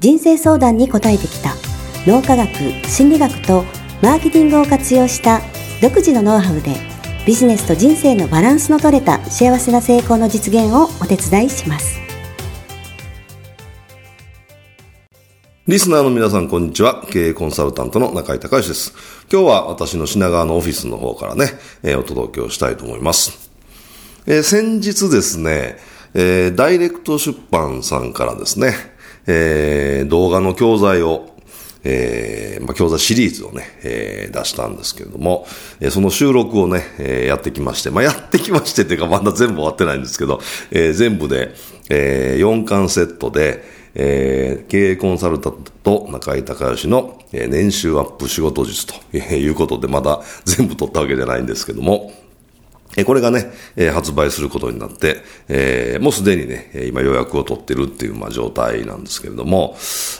人生相談に答えてきた脳科学心理学とマーケティングを活用した独自のノウハウでビジネスと人生のバランスの取れた幸せな成功の実現をお手伝いしますリスナーの皆さん、こんにちは。経営コンサルタントの中井隆義です。今日は私の品川のオフィスの方からね、えー、お届けをしたいと思います。えー、先日ですね、えー、ダイレクト出版さんからですね、えー、動画の教材を、えー、まあ、教材シリーズをね、えー、出したんですけれども、え、その収録をね、え、やってきまして、まあ、やってきましてっていうか、まだ全部終わってないんですけど、え、全部で、え、4巻セットで、え、経営コンサルタントと中井隆義の、え、年収アップ仕事術ということで、まだ全部取ったわけじゃないんですけども、えこれがね、え発売することになって、えー、もうすでにね、今予約を取ってるっていう、まあ、状態なんですけれども、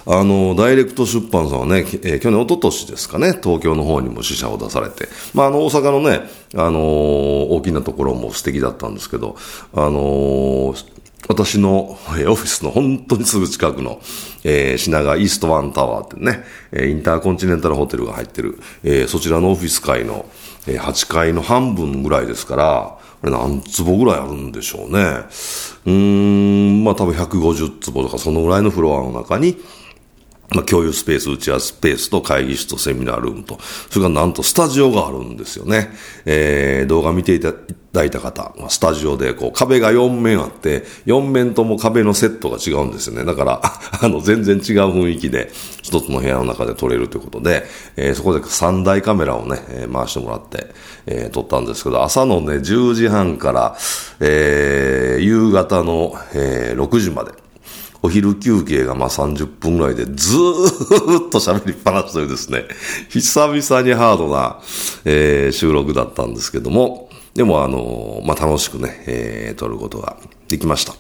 あの、ダイレクト出版さんはね、え、去年、一昨年ですかね、東京の方にも支社を出されて、まあ、あの、大阪のね、あの、大きなところも素敵だったんですけど、あの私の、えオフィスの本当にすぐ近くの、えー、品川イーストワンタワーってね、えインターコンチネンタルホテルが入ってる、えー、そちらのオフィス階の、えー、8階の半分ぐらいですから、これ何坪ぐらいあるんでしょうね。うーん、まあ多分150坪とかそのぐらいのフロアの中に、まあ、共有スペース、打ち合わせスペースと会議室とセミナールームと、それからなんとスタジオがあるんですよね。えー、動画見ていただいた方、まあ、スタジオでこう壁が4面あって、4面とも壁のセットが違うんですよね。だから、あの、全然違う雰囲気で、一つの部屋の中で撮れるということで、えー、そこで3台カメラをね、えー、回してもらって、えー、撮ったんですけど、朝のね、10時半から、えー、夕方の、えー、6時まで、お昼休憩がまあ30分ぐらいでずーっと喋りっぱなしというですね、久々にハードな、えー、収録だったんですけども、でもあの、まあ楽しくね、えー、撮ることができました。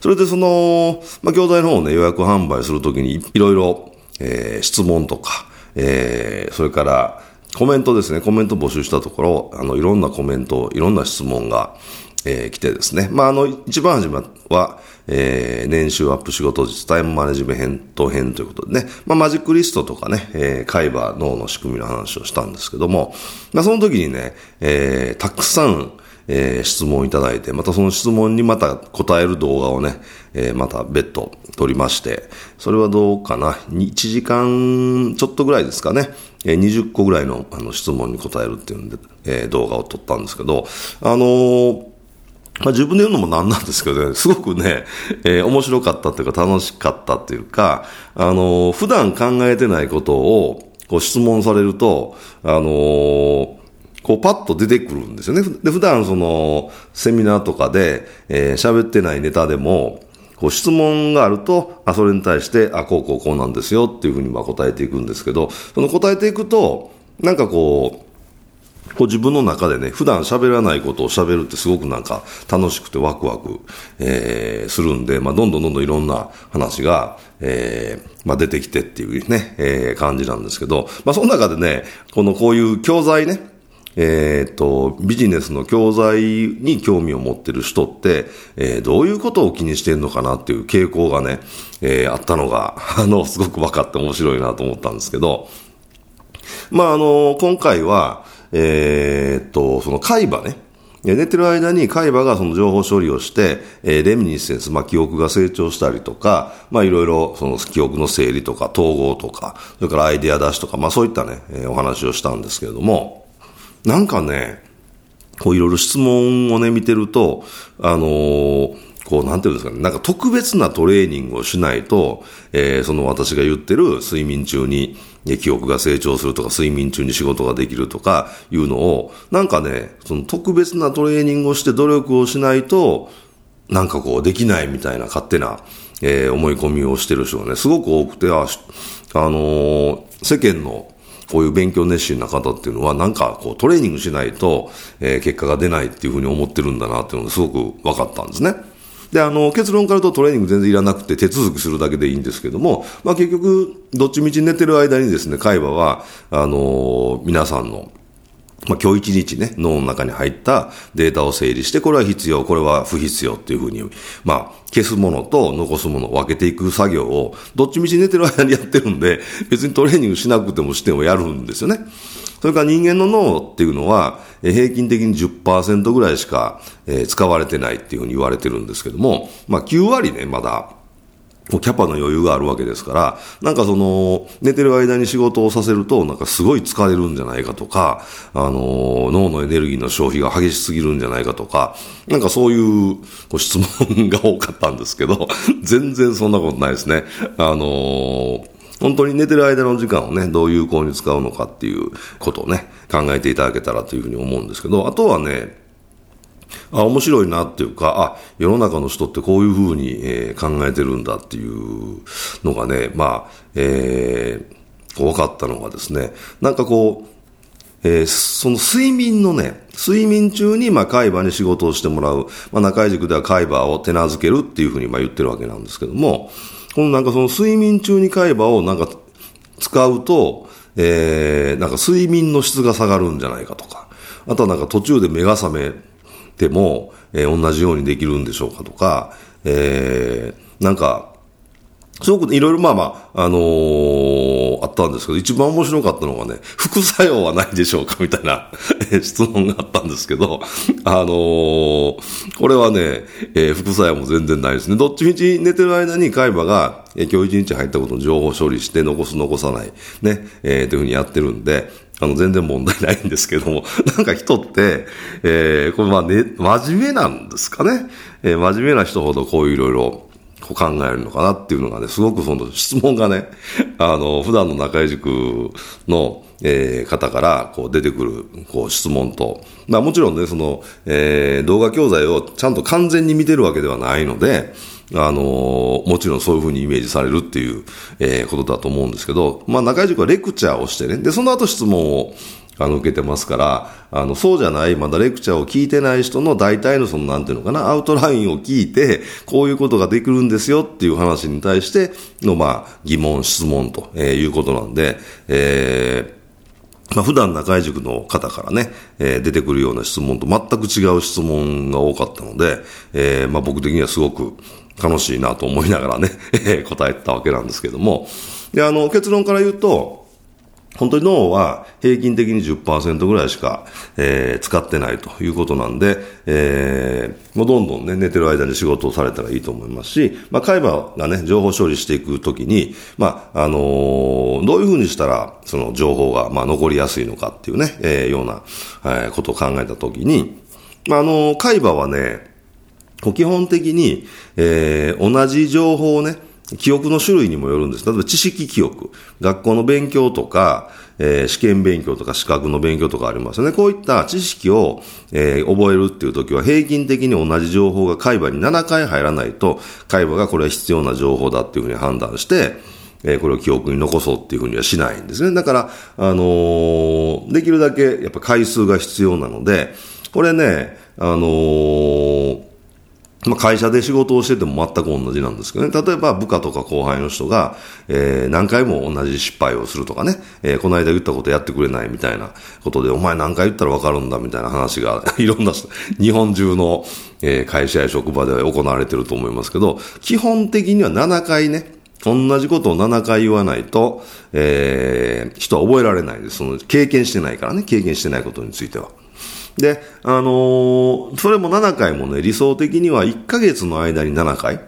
それでその、まあ、教材の方をね、予約販売するときにいろいろ、えー、質問とか、えー、それから、コメントですね、コメント募集したところ、あの、いろんなコメント、いろんな質問が、えー、来てですね。まあ、あの、一番初めは、えー、年収アップ仕事術、タイムマネジメント編ということでね、まあ、マジックリストとかね、えー、海馬脳の仕組みの話をしたんですけども、まあ、その時にね、えー、たくさん、えー、質問いただいて、またその質問にまた答える動画をね、えー、また別途撮りまして、それはどうかな、1時間ちょっとぐらいですかね、えー、20個ぐらいのあの質問に答えるっていうんで、えー、動画を撮ったんですけど、あのーまあ、自分で言うのもなんなんですけどね、すごくね、えー、面白かったっていうか楽しかったっていうか、あのー、普段考えてないことを、こう質問されると、あのー、こうパッと出てくるんですよね。で、普段その、セミナーとかで、えー、喋ってないネタでも、こう質問があると、あ、それに対して、あ、こうこうこうなんですよっていうふうにまあ答えていくんですけど、その答えていくと、なんかこう、こう自分の中でね、普段喋らないことを喋るってすごくなんか楽しくてワクワク、えー、するんで、まあ、どんどんどんどんいろんな話が、えー、まあ、出てきてっていうね、えー、感じなんですけど、まあ、その中でね、このこういう教材ね、えっ、と、ビジネスの教材に興味を持ってる人って、えー、どういうことを気にしてるのかなっていう傾向がね、えー、あったのが、あの、すごく分かって面白いなと思ったんですけど、まあ、あの、今回は、えー、っと、その海馬ね、寝てる間に海馬がその情報処理をして、えー、レミニッセンス、まあ、記憶が成長したりとか、まあ、いろいろその記憶の整理とか、統合とか、それからアイデア出しとか、まあ、そういったね、えー、お話をしたんですけれども、なんかね、こういろいろ質問をね、見てると、あのーこう、なんていうんですかね、なんか特別なトレーニングをしないと、えー、その私が言ってる睡眠中に記憶が成長するとか、睡眠中に仕事ができるとかいうのを、なんかね、その特別なトレーニングをして努力をしないと、なんかこうできないみたいな勝手な、えー、思い込みをしてる人がね、すごく多くて、あ、あのー、世間のこういう勉強熱心な方っていうのは、なんかこうトレーニングしないと、えー、結果が出ないっていうふうに思ってるんだなっていうのがすごく分かったんですね。で、あの、結論からとトレーニング全然いらなくて手続きするだけでいいんですけども、まあ結局、どっちみち寝てる間にですね、海馬は、あの、皆さんの、まあ、今日一日ね、脳の中に入ったデータを整理して、これは必要、これは不必要っていうふうに、まあ、消すものと残すものを分けていく作業を、どっちみち寝てる間にやってるんで、別にトレーニングしなくてもしてもやるんですよね。それから人間の脳っていうのは、平均的に10%ぐらいしか、使われてないっていうふうに言われてるんですけども、まあ9割ね、まだ、キャパの余裕があるわけですから、なんかその、寝てる間に仕事をさせると、なんかすごい疲れるんじゃないかとか、あの、脳のエネルギーの消費が激しすぎるんじゃないかとか、なんかそういうご質問が多かったんですけど、全然そんなことないですね。あの本当に寝てる間の時間をね、どう有効に使うのかっていうことをね、考えていただけたらというふうに思うんですけど、あとはね、あ、面白いなっていうか、あ、世の中の人ってこういうふうに、えー、考えてるんだっていうのがね、まあ、えー、分かったのがですね、なんかこう、えー、その睡眠のね、睡眠中に、まあ、海馬に仕事をしてもらう。まあ、中井塾では海馬を手なずけるっていうふうに、まあ、言ってるわけなんですけども、このなんかその睡眠中に海馬をなんか使うと、えー、なんか睡眠の質が下がるんじゃないかとか、あとはなんか途中で目が覚めても、えー、同じようにできるんでしょうかとか、えー、なんか、すごくいろいろまあまあ、あのー、あったんですけど、一番面白かったのがね、副作用はないでしょうかみたいな質問があったんですけど、あのー、これはね、えー、副作用も全然ないですね。どっちみち寝てる間に海馬が、えー、今日一日入ったことの情報処理して残す残さない、ね、えー、というふうにやってるんで、あの、全然問題ないんですけども、なんか人って、えー、これまあね、真面目なんですかね。えー、真面目な人ほどこういういろいろ、こう考えるのかなっていうのがね、すごくその質問がね、あの、普段の中井塾の、えー、方からこう出てくるこう質問と、まあもちろんね、その、えー、動画教材をちゃんと完全に見てるわけではないので、あのもちろんそういうふうにイメージされるっていう、えー、ことだと思うんですけど、まあ中井塾はレクチャーをしてね、で、その後質問をあの、受けてますから、あの、そうじゃない、まだレクチャーを聞いてない人の大体のその、なんていうのかな、アウトラインを聞いて、こういうことができるんですよっていう話に対しての、まあ、疑問、質問と、えー、いうことなんで、えー、まあ、普段中井塾の方からね、えー、出てくるような質問と全く違う質問が多かったので、えー、まあ、僕的にはすごく楽しいなと思いながらね、答えたわけなんですけども、で、あの、結論から言うと、本当に脳は平均的に10%ぐらいしか、えー、使ってないということなんで、えー、もうどんどんね、寝てる間に仕事をされたらいいと思いますし、まあ、海馬がね、情報処理していくときに、まあ、あのー、どういうふうにしたら、その情報が、まあ、残りやすいのかっていうね、えー、ような、えー、ことを考えたときに、まあ、あのー、海馬はね、基本的に、えー、同じ情報をね、記憶の種類にもよるんです。例えば知識記憶。学校の勉強とか、えー、試験勉強とか資格の勉強とかありますよね。こういった知識を、えー、覚えるっていう時は平均的に同じ情報が海馬に7回入らないと、海馬がこれは必要な情報だっていうふうに判断して、えー、これを記憶に残そうっていうふうにはしないんですね。だから、あの、できるだけやっぱ回数が必要なので、これね、あのまあ、会社で仕事をしてても全く同じなんですけどね。例えば部下とか後輩の人が、えー、何回も同じ失敗をするとかね、えー、この間言ったことやってくれないみたいなことで、お前何回言ったらわかるんだみたいな話が、いろんな、日本中の、えー、会社や職場では行われてると思いますけど、基本的には7回ね、同じことを7回言わないと、えー、人は覚えられないです。その経験してないからね、経験してないことについては。で、あのー、それも7回もね、理想的には1ヶ月の間に7回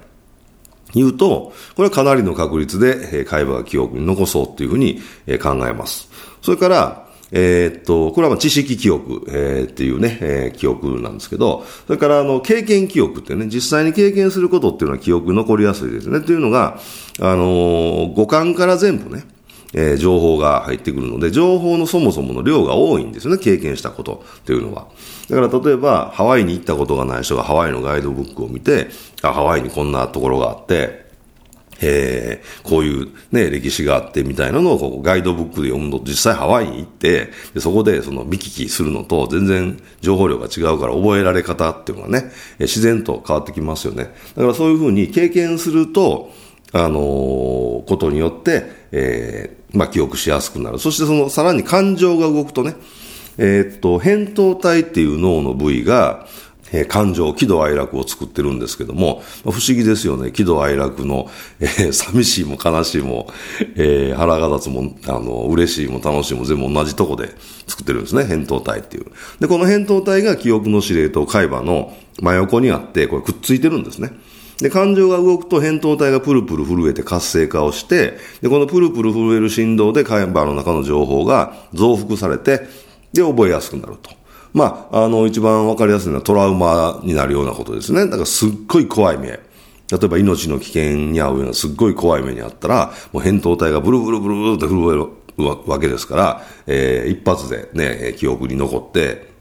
言うと、これはかなりの確率で、えー、会話が記憶に残そうっていうふうに、えー、考えます。それから、えー、っと、これは知識記憶、えー、っていうね、えー、記憶なんですけど、それからあの、経験記憶ってね、実際に経験することっていうのは記憶残りやすいですね。というのが、あのー、五感から全部ね、えー、情報が入ってくるので、情報のそもそもの量が多いんですよね、経験したことっていうのは。だから例えば、ハワイに行ったことがない人がハワイのガイドブックを見て、あ、ハワイにこんなところがあって、えー、こういうね、歴史があってみたいなのをこうガイドブックで読むのと、実際ハワイに行って、でそこでその見聞きするのと全然情報量が違うから覚えられ方っていうのがね、自然と変わってきますよね。だからそういうふうに経験すると、あのー、ことによって、えー、まあ、記憶しやすくなる。そしてその、さらに感情が動くとね、えー、っと、扁桃体っていう脳の部位が、えー、感情、喜怒哀楽を作ってるんですけども、不思議ですよね。喜怒哀楽の、えー、寂しいも悲しいも、えー、腹が立つも、あの、嬉しいも楽しいも全部同じとこで作ってるんですね。扁桃体っていう。で、この扁桃体が記憶の司令と海馬の真横にあって、これくっついてるんですね。で、感情が動くと扁桃体がプルプル震えて活性化をして、で、このプルプル震える振動で海馬の中の情報が増幅されて、で、覚えやすくなると。まあ、あの、一番わかりやすいのはトラウマになるようなことですね。だからすっごい怖い目。例えば命の危険に遭うようなすっごい怖い目にあったら、もう扁桃体がブルブルブルブルって震えるわけですから、えー、一発でね、記憶に残って、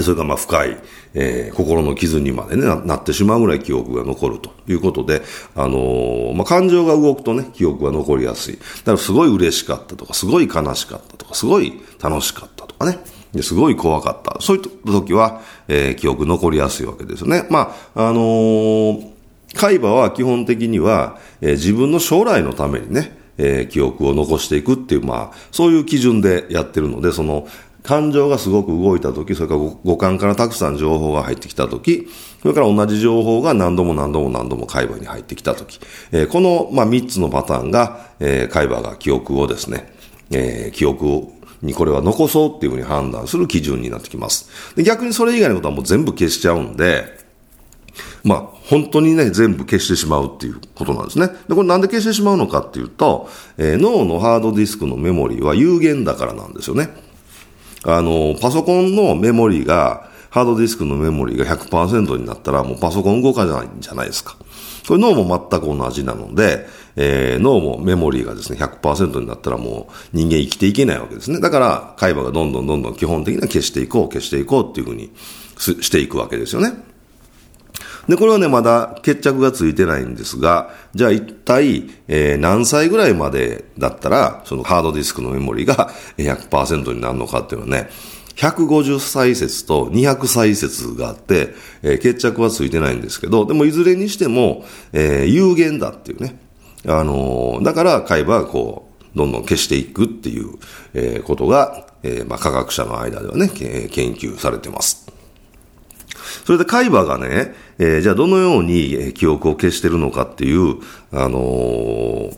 それからまあ深い、えー、心の傷にまでねな、なってしまうぐらい記憶が残るということで、あのー、まあ、感情が動くとね、記憶が残りやすい。だからすごい嬉しかったとか、すごい悲しかったとか、すごい楽しかったとかね。すごい怖かった。そういった時は、えー、記憶残りやすいわけですよね。まあ、あのー、海馬は基本的には、えー、自分の将来のためにね、えー、記憶を残していくっていう、まあ、そういう基準でやってるので、その、感情がすごく動いたとき、それから五感からたくさん情報が入ってきたとき、それから同じ情報が何度も何度も何度も海馬に入ってきたとき、えー、この、まあ、3つのパターンが、えー、海馬が記憶をですね、えー、記憶をにこれは残そうっていうふうに判断する基準になってきます。で逆にそれ以外のことはもう全部消しちゃうんで、まあ、本当にね、全部消してしまうっていうことなんですね。で、これなんで消してしまうのかっていうと、えー、脳のハードディスクのメモリーは有限だからなんですよね。あの、パソコンのメモリが、ハードディスクのメモリが100%になったらもうパソコン動かないんじゃないですか。これ脳も全く同じなので、えー、脳もメモリーがですね、100%になったらもう人間生きていけないわけですね。だから、海馬がどんどんどんどん基本的には消していこう、消していこうっていうふうにしていくわけですよね。で、これはね、まだ決着がついてないんですが、じゃあ一体、えー、何歳ぐらいまでだったら、そのハードディスクのメモリが 100%になるのかっていうのはね、150歳説と200歳説があって、えー、決着はついてないんですけど、でもいずれにしても、えー、有限だっていうね。あのー、だから海馬はこう、どんどん消していくっていう、えー、ことが、えー、まあ科学者の間ではね、研究されてます。それで海馬がね、えー、じゃあどのように記憶を消してるのかっていう、あのー、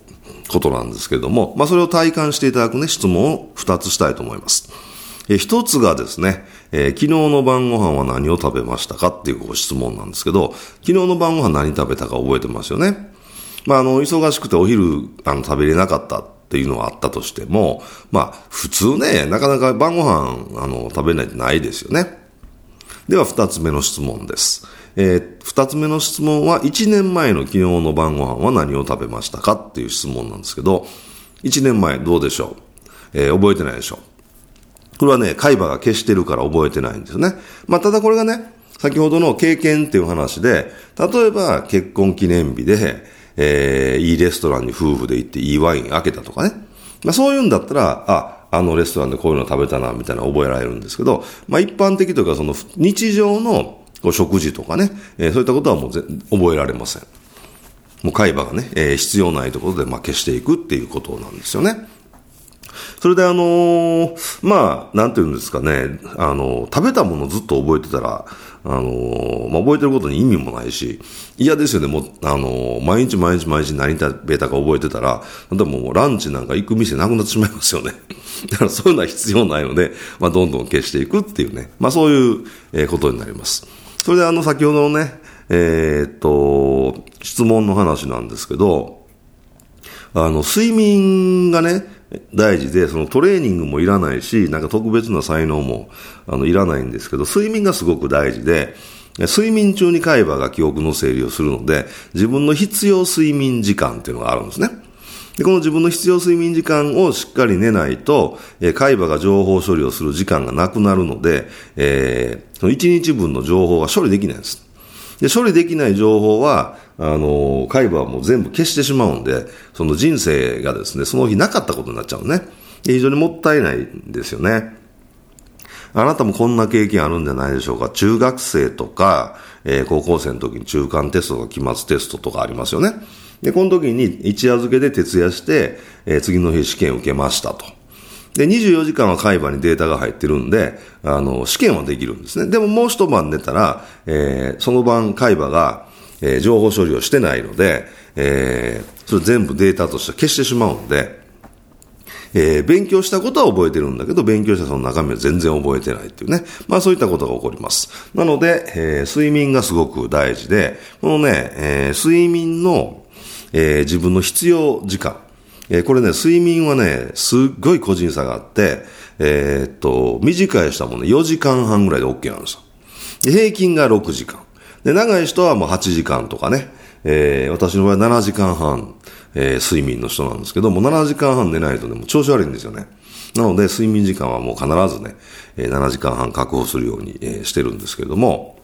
ことなんですけれども、まあそれを体感していただくね、質問を2つしたいと思います。えー、1つがですね、えー、昨日の晩ご飯は何を食べましたかっていうご質問なんですけど、昨日の晩ご飯何食べたか覚えてますよね？まあ、あの、忙しくてお昼、あの、食べれなかったっていうのはあったとしても、まあ、普通ね、なかなか晩ご飯、あの、食べないってないですよね。では、二つ目の質問です。えー、二つ目の質問は、一年前の昨日の晩ご飯は何を食べましたかっていう質問なんですけど、一年前どうでしょう？えー、覚えてないでしょうこれはね、海馬が消してるから覚えてないんですよね。まあ、ただこれがね、先ほどの経験っていう話で、例えば結婚記念日で、えー、いいレストランに夫婦で行っていいワイン開けたとかね。まあ、そういうんだったら、あ、あのレストランでこういうの食べたな、みたいな覚えられるんですけど、まあ一般的というか、その日常の食事とかね、えー、そういったことはもうぜ覚えられません。もう海馬がね、えー、必要ないところで、まあ消していくっていうことなんですよね。それであのー、まあ、なんていうんですかね、あのー、食べたものずっと覚えてたら、あのー、まあ、覚えてることに意味もないし、嫌ですよね、もう、あの毎日毎日毎日何食べたか覚えてたら、でももうランチなんか行く店なくなってしまいますよね。だからそういうのは必要ないので、まあ、どんどん消していくっていうね、まあ、そういう、えことになります。それであの、先ほどのね、えー、っと、質問の話なんですけど、あの、睡眠がね、大事で、そのトレーニングもいらないし、なんか特別な才能も、あの、いらないんですけど、睡眠がすごく大事で、睡眠中に海馬が記憶の整理をするので、自分の必要睡眠時間っていうのがあるんですね。で、この自分の必要睡眠時間をしっかり寝ないと、えー、海馬が情報処理をする時間がなくなるので、えー、その1日分の情報が処理できないんです。で、処理できない情報は、あの、海馬はもう全部消してしまうんで、その人生がですね、その日なかったことになっちゃうね。非常にもったいないんですよね。あなたもこんな経験あるんじゃないでしょうか。中学生とか、えー、高校生の時に中間テストとか期末テストとかありますよね。で、この時に一夜漬けで徹夜して、えー、次の日試験受けましたと。で、24時間は海馬にデータが入ってるんで、あの、試験はできるんですね。でももう一晩寝たら、えー、その晩海馬が、えー、情報処理をしてないので、えー、それ全部データとして消してしまうんで、えー、勉強したことは覚えてるんだけど、勉強したその中身は全然覚えてないっていうね。まあそういったことが起こります。なので、えー、睡眠がすごく大事で、このね、えー、睡眠の、えー、自分の必要時間。えー、これね、睡眠はね、すっごい個人差があって、えー、っと、短い人はもね、4時間半ぐらいで OK なんですよ。平均が6時間。で、長い人はもう8時間とかね、えー、私の場合7時間半、えー、睡眠の人なんですけども、7時間半寝ないとね、もう調子悪いんですよね。なので、睡眠時間はもう必ずね、えー、7時間半確保するように、えー、してるんですけれども、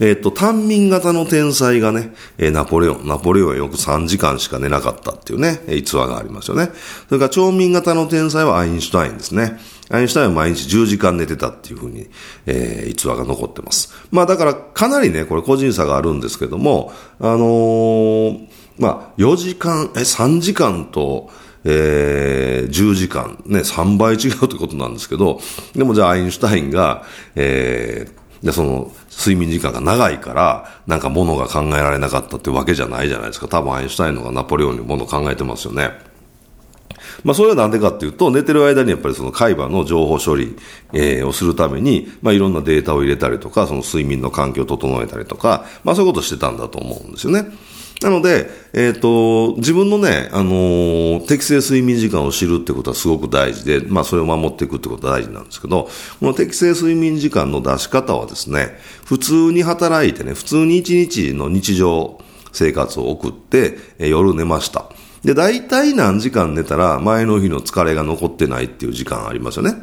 えっ、と、単眠型の天才がね、え、ナポレオン。ナポレオンはよく3時間しか寝なかったっていうね、逸話がありますよね。それから、長眠型の天才はアインシュタインですね。アインシュタインは毎日10時間寝てたっていうふうに、えー、逸話が残ってます。まあだからかなりね、これ個人差があるんですけども、あのー、まあ4時間、え、3時間と、えー、10時間、ね、3倍違うってことなんですけど、でもじゃあアインシュタインが、えー、で、その、睡眠時間が長いから、なんかものが考えられなかったってわけじゃないじゃないですか。多分アインシュタインのがナポレオンにもの考えてますよね。まあ、それはなんでかっていうと、寝てる間にやっぱりその海馬の情報処理、えー、をするために、まあ、いろんなデータを入れたりとか、その睡眠の環境を整えたりとか、まあ、そういうことをしてたんだと思うんですよね。なので、えっ、ー、と、自分のね、あのー、適正睡眠時間を知るってことはすごく大事で、まあ、それを守っていくってことは大事なんですけど、この適正睡眠時間の出し方はですね、普通に働いてね、普通に一日の日常生活を送って、えー、夜寝ました。で、大体何時間寝たら前の日の疲れが残ってないっていう時間ありますよね。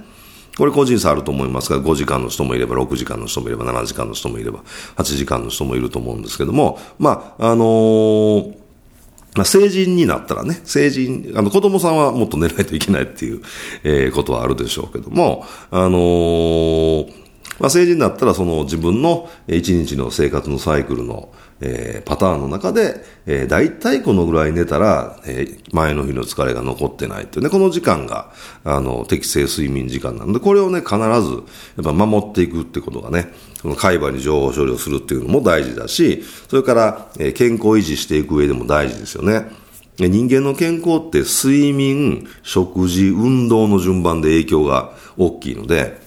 これ個人差あると思いますが、5時間の人もいれば、6時間の人もいれば、7時間の人もいれば、8時間の人もいると思うんですけども、まあ、あのー、まあ、成人になったらね、成人、あの、子供さんはもっと寝ないといけないっていう、えー、ことはあるでしょうけども、あのー、まあ、成人になったらその自分の一日の生活のサイクルの、えー、パターンの中で、えー、大体このぐらい寝たら、えー、前の日の疲れが残ってないっていうね、この時間が、あの、適正睡眠時間なので、これをね、必ず、やっぱ守っていくってことがね、その海馬に情報処理をするっていうのも大事だし、それから、えー、健康維持していく上でも大事ですよね。人間の健康って睡眠、食事、運動の順番で影響が大きいので、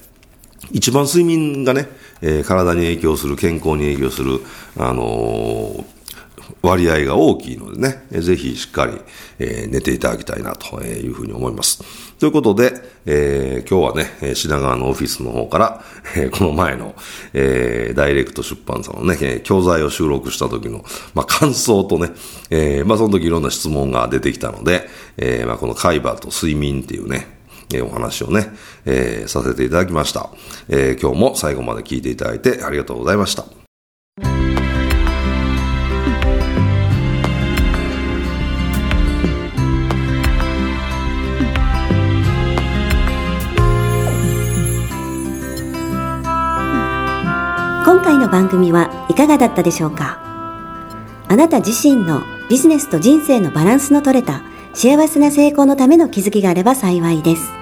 一番睡眠がね、えー、体に影響する、健康に影響する、あの、割合が大きいのでね、ぜひしっかり、えー、寝ていただきたいなというふうに思います。ということで、えー、今日はね、品川のオフィスの方から、えー、この前の、えー、ダイレクト出版さんのね、教材を収録した時の、まあ、感想とね、えー、まあ、その時いろんな質問が出てきたので、えー、まあ、この海馬と睡眠っていうね、えお話をね、えー、させていただきました、えー、今日も最後まで聞いていただいてありがとうございました。今回の番組はいかがだったでしょうか？あなた自身のビジネスと人生のバランスの取れた幸せな成功のための気づきがあれば幸いです。